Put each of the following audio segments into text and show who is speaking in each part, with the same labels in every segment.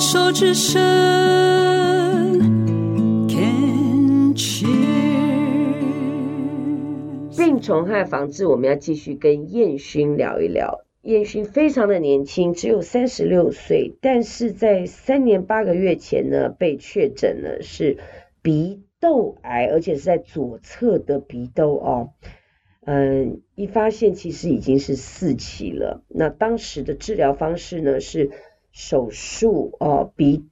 Speaker 1: 手之声，Can cheers。
Speaker 2: 病虫害防治，我们要继续跟燕勋聊一聊。燕勋非常的年轻，只有三十六岁，但是在三年八个月前呢，被确诊了是鼻窦癌，而且是在左侧的鼻窦哦。嗯，一发现其实已经是四期了。那当时的治疗方式呢是手术哦，鼻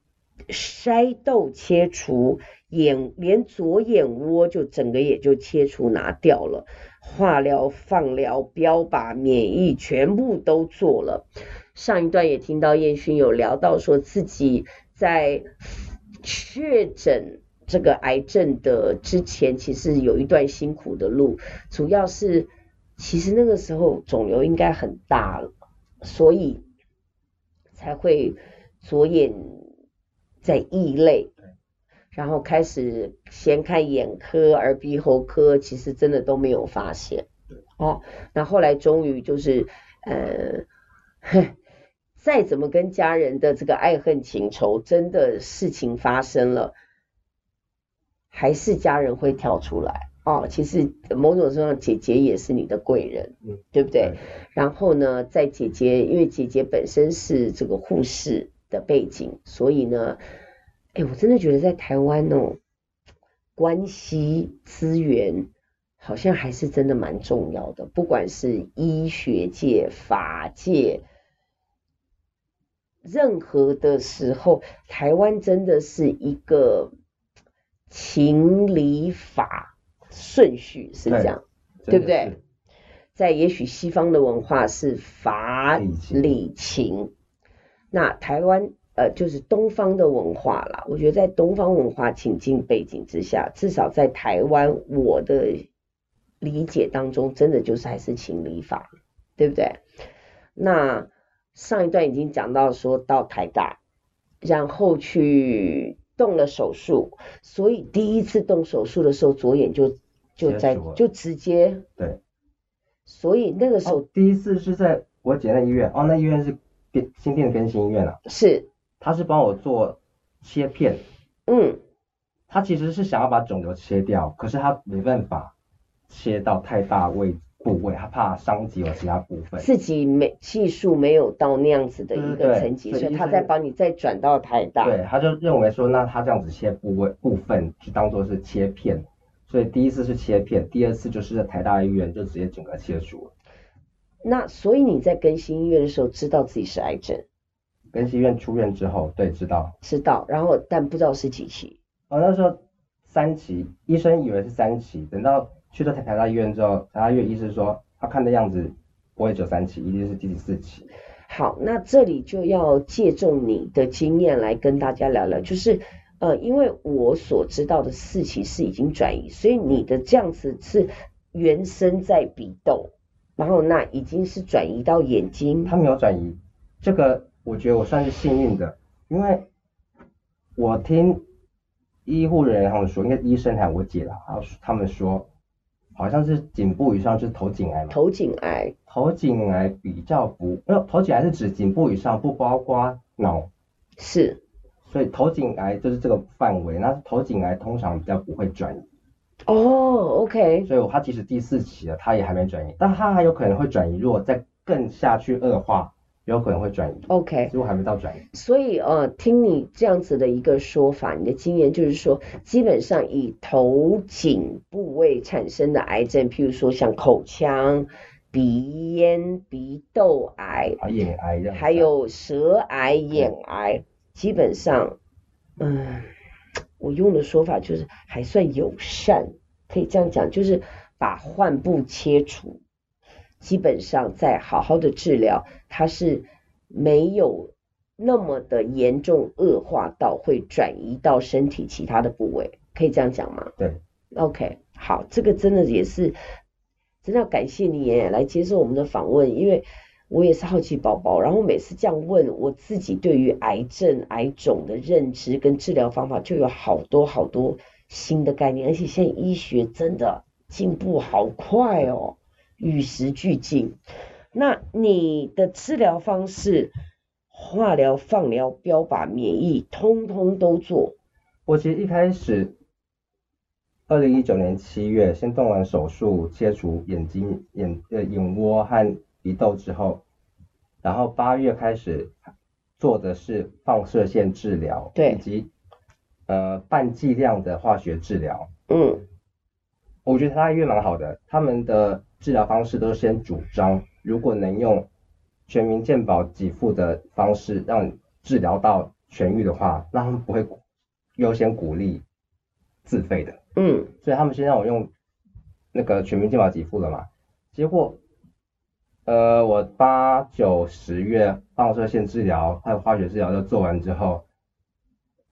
Speaker 2: 筛窦切除，眼连左眼窝就整个也就切除拿掉了。化疗、放疗、标靶、免疫，全部都做了。上一段也听到燕勋有聊到，说自己在确诊这个癌症的之前，其实有一段辛苦的路，主要是其实那个时候肿瘤应该很大了，所以才会着眼在异类。然后开始先看眼科、耳鼻喉科，其实真的都没有发现。哦，那后来终于就是，呃，再怎么跟家人的这个爱恨情仇，真的事情发生了，还是家人会跳出来。哦，其实某种程度上，姐姐也是你的贵人，嗯，对不对？然后呢，在姐姐，因为姐姐本身是这个护士的背景，所以呢。哎，我真的觉得在台湾哦，关系资源好像还是真的蛮重要的，不管是医学界、法界，任何的时候，台湾真的是一个情理法顺序是这样，对，对不对？在也许西方的文化是法理情，那台湾。呃，就是东方的文化啦。我觉得在东方文化情境背景之下，至少在台湾，我的理解当中，真的就是还是情理法，对不对？那上一段已经讲到说到台大，然后去动了手术，所以第一次动手术的时候，左眼就就在就直接
Speaker 3: 对，
Speaker 2: 所以那个时候、
Speaker 3: 哦、第一次是在我姐那医院，哦，那医院是新店更新医院啊，
Speaker 2: 是。
Speaker 3: 他是帮我做切片，
Speaker 2: 嗯，
Speaker 3: 他其实是想要把肿瘤切掉，可是他没办法切到太大位部位，他怕伤及我其他部分。
Speaker 2: 自己没技术没有到那样子的一个层级，所以他再帮你再转到台大。
Speaker 3: 对，他就认为说，那他这样子切部位部分就当做是切片，所以第一次是切片，第二次就是在台大医院就直接整个切除了。
Speaker 2: 那所以你在更新医院的时候，知道自己是癌症？
Speaker 3: 更新医院出院之后，对，知道，
Speaker 2: 知道，然后但不知道是几期。
Speaker 3: 哦，那时候三期，医生以为是三期，等到去到台台大医院之后，台大医院医生说，他看的样子不会只有三期，一定是第四期。
Speaker 2: 好，那这里就要借重你的经验来跟大家聊聊，就是呃，因为我所知道的四期是已经转移，所以你的这样子是原生在鼻窦，然后那已经是转移到眼睛。
Speaker 3: 他没有转移，这个。我觉得我算是幸运的，因为我听医护人员他们说，应该医生还有我姐啦，然后他们说好像是颈部以上就是头颈癌嘛。
Speaker 2: 头颈癌。
Speaker 3: 头颈癌比较不，没有头颈癌是指颈部以上，不包括脑。
Speaker 2: 是。
Speaker 3: 所以头颈癌就是这个范围，那头颈癌通常比较不会转移。
Speaker 2: 哦、oh，OK。
Speaker 3: 所以它即使第四期了，它也还没转移，但它还有可能会转移，如果再更下去恶化。有可能会转移
Speaker 2: ，OK，
Speaker 3: 如果还没到转移。
Speaker 2: 所以呃，听你这样子的一个说法，你的经验就是说，基本上以头颈部位产生的癌症，譬如说像口腔、鼻咽、鼻窦癌、
Speaker 3: 眼癌，
Speaker 2: 还有舌癌、眼癌，基本上，嗯，我用的说法就是还算友善，可以这样讲，就是把患部切除。基本上在好好的治疗，它是没有那么的严重恶化到会转移到身体其他的部位，可以这样讲吗？
Speaker 3: 对
Speaker 2: ，OK，好，这个真的也是，真的要感谢你也来接受我们的访问，因为我也是好奇宝宝，然后每次这样问，我自己对于癌症、癌肿的认知跟治疗方法就有好多好多新的概念，而且现在医学真的进步好快哦。与时俱进，那你的治疗方式化疗、放疗、标靶、免疫，通通都做。
Speaker 3: 我其实一开始，二零一九年七月先动完手术切除眼睛眼呃眼窝和鼻窦之后，然后八月开始做的是放射线治疗，
Speaker 2: 对，
Speaker 3: 以及呃半剂量的化学治疗。
Speaker 2: 嗯，
Speaker 3: 我觉得台大医院蛮好的，他们的治疗方式都是先主张，如果能用全民健保给付的方式让治疗到痊愈的话，那他们不会优先鼓励自费的。
Speaker 2: 嗯，
Speaker 3: 所以他们先让我用那个全民健保给付了嘛，结果，呃，我八九十月放射线治疗还有化学治疗都做完之后，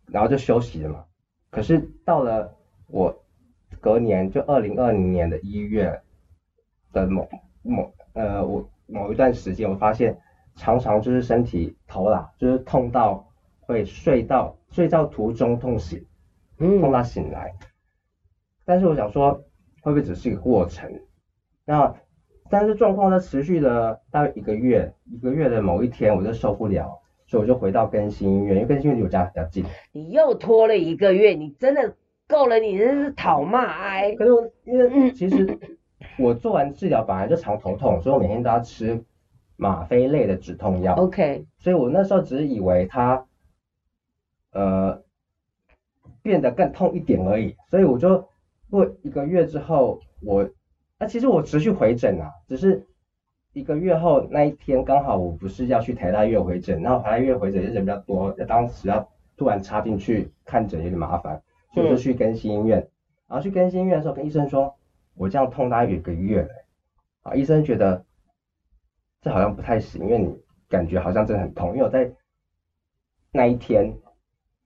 Speaker 3: 然后就休息了嘛。可是到了我隔年就二零二零年的一月的某某呃我。某一段时间，我发现常常就是身体头啦，就是痛到会睡到睡觉途中痛醒，痛到醒来。嗯、但是我想说，会不会只是一个过程？那但是状况在持续了大约一个月，一个月的某一天我就受不了，所以我就回到更新医院，因为更新医院离我家比较近。
Speaker 2: 你又拖了一个月，你真的够了，你真是讨骂哎！
Speaker 3: 可是我因为其实。我做完治疗本来就常头痛，所以我每天都要吃吗啡类的止痛药。
Speaker 2: OK。所
Speaker 3: 以我那时候只是以为它，呃，变得更痛一点而已。所以我就过一个月之后，我，啊，其实我持续回诊啊，只是一个月后那一天刚好我不是要去台大医院回诊，然后台大医院回诊也人比较多，当时要突然插进去看诊有点麻烦，所以我就去更新医院。嗯、然后去更新医院的时候跟医生说。我这样痛大概有一个月了，啊，医生觉得这好像不太行，因为你感觉好像真的很痛，因为我在那一天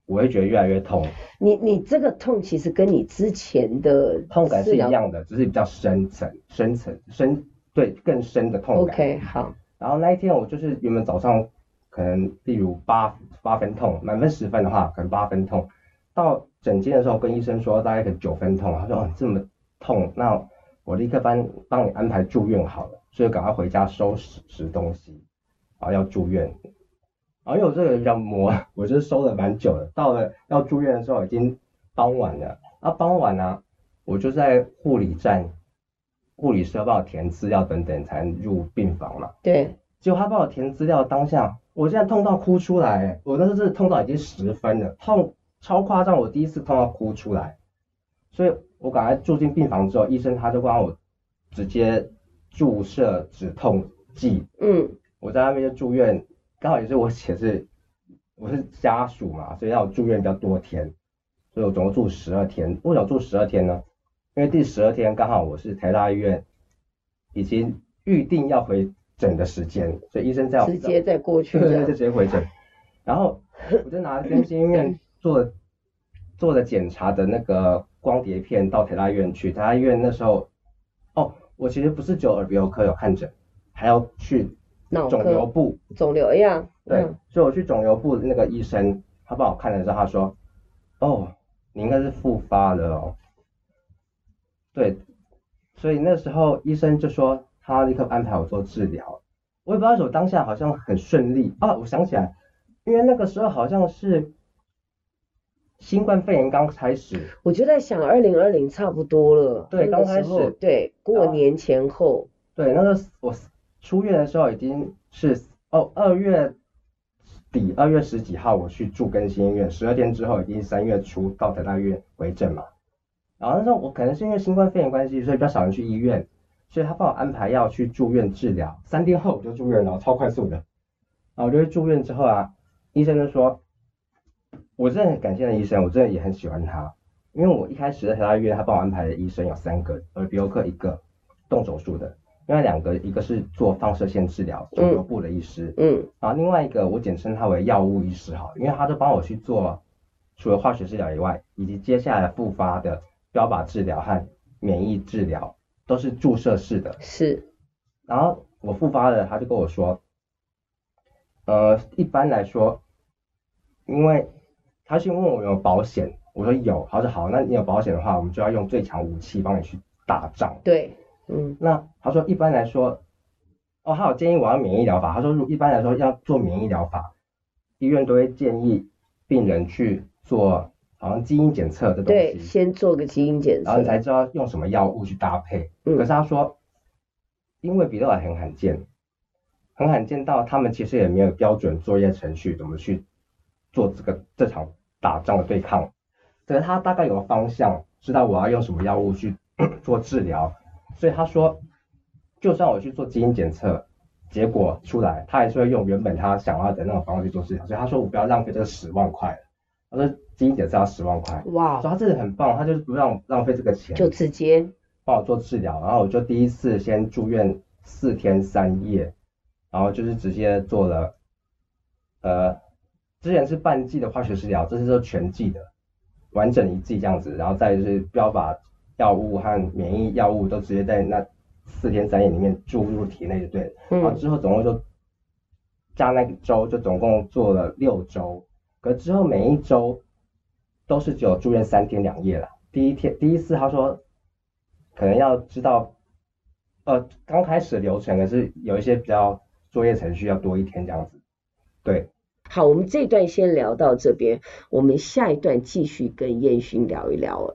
Speaker 3: 我会觉得越来越痛。
Speaker 2: 你你这个痛其实跟你之前的
Speaker 3: 痛感是一样的，只是比较深层、深层、深，对，更深的痛感。
Speaker 2: OK，好。
Speaker 3: 然后那一天我就是原本早上可能例如八八分痛，满分十分的话可能八分痛，到诊间的时候跟医生说大概可能九分痛，他说哦这么。痛，那我立刻帮帮你安排住院好了，所以赶快回家收拾拾东西，然后要住院。然后因为我这个人比较磨，我就收了蛮久的。到了要住院的时候已经傍晚了，啊傍晚呢、啊，我就在护理站，护理师要帮我填资料等等才能入病房嘛。
Speaker 2: 对。
Speaker 3: 结果他帮我填资料当下，我现在痛到哭出来，我那时候真的痛到已经十分了，痛超夸张，我第一次痛到哭出来，所以。我赶快住进病房之后，医生他就帮我直接注射止痛剂。嗯，我在那边就住院，刚好也是我写是我是家属嘛，所以要住院比较多天，所以我总共住十二天。为什么住十二天呢？因为第十二天刚好我是台大医院已经预定要回诊的时间，所以医生在我
Speaker 2: 直接再过去，
Speaker 3: 对，就直接回诊。然后我就拿更新 医院做做的检查的那个。光碟片到台大医院去，台大医院那时候，哦，我其实不是只有耳鼻喉科有看诊，还要去肿瘤部，
Speaker 2: 肿瘤呀，
Speaker 3: 对，嗯、所以我去肿瘤部那个医生，他帮我看了之后，他说，哦，你应该是复发了哦，对，所以那时候医生就说他立刻安排我做治疗，我也不知道为什么当下好像很顺利啊，我想起来，因为那个时候好像是。新冠肺炎刚开始，
Speaker 2: 我就在想，二零二零差不多了。
Speaker 3: 对，刚开始，
Speaker 2: 对，过年前后。
Speaker 3: 对，那个我出院的时候已经是哦二月底，二月十几号我去住更新医院，十二天之后已经三月初到台大医院回诊嘛。然后那时候我可能是因为新冠肺炎关系，所以比较少人去医院，所以他帮我安排要去住院治疗。三天后我就住院了，超快速的。然后我就住院之后啊，医生就说。我真的很感谢那医生，我真的也很喜欢他，因为我一开始在台大医院，他帮我安排的医生有三个，耳鼻喉科一个，动手术的，另外两个，一个是做放射线治疗肿瘤部的医师，嗯，然后另外一个我简称他为药物医师哈，因为他都帮我去做除了化学治疗以外，以及接下来复发的标靶治疗和免疫治疗都是注射式的，
Speaker 2: 是，
Speaker 3: 然后我复发了，他就跟我说，呃，一般来说，因为他先问我有没有保险，我说有，他说好，那你有保险的话，我们就要用最强武器帮你去打仗。
Speaker 2: 对，嗯，
Speaker 3: 那他说一般来说，哦，他有建议我要免疫疗法，他说如一般来说要做免疫疗法，医院都会建议病人去做好像基因检测的东西，
Speaker 2: 对，先做个基因检测，
Speaker 3: 然后你才知道用什么药物去搭配。嗯、可是他说，因为比特尔很罕见，很罕见到他们其实也没有标准作业程序，怎么去做这个这场打仗的对抗。可是他大概有个方向，知道我要用什么药物去 做治疗，所以他说，就算我去做基因检测。结果出来，他还是会用原本他想要的那种方式去做治疗，所以他说我不要浪费这个十万块，他说基因检测要十万块，哇，所以他真的很棒，他就是不让浪费这个钱，
Speaker 2: 就直接
Speaker 3: 帮我做治疗，然后我就第一次先住院四天三夜，然后就是直接做了，呃，之前是半剂的化学治疗，这是说全剂的，完整一剂这样子，然后再就是标靶药物和免疫药物都直接在那。四天三夜里面注入体内就对了，然后之后总共就加那个周，就总共做了六周。可之后每一周都是只有住院三天两夜了。第一天第一次他说可能要知道，呃，刚开始流程可是有一些比较作业程序要多一天这样子。对，
Speaker 2: 好，我们这段先聊到这边，我们下一段继续跟燕洵聊一聊。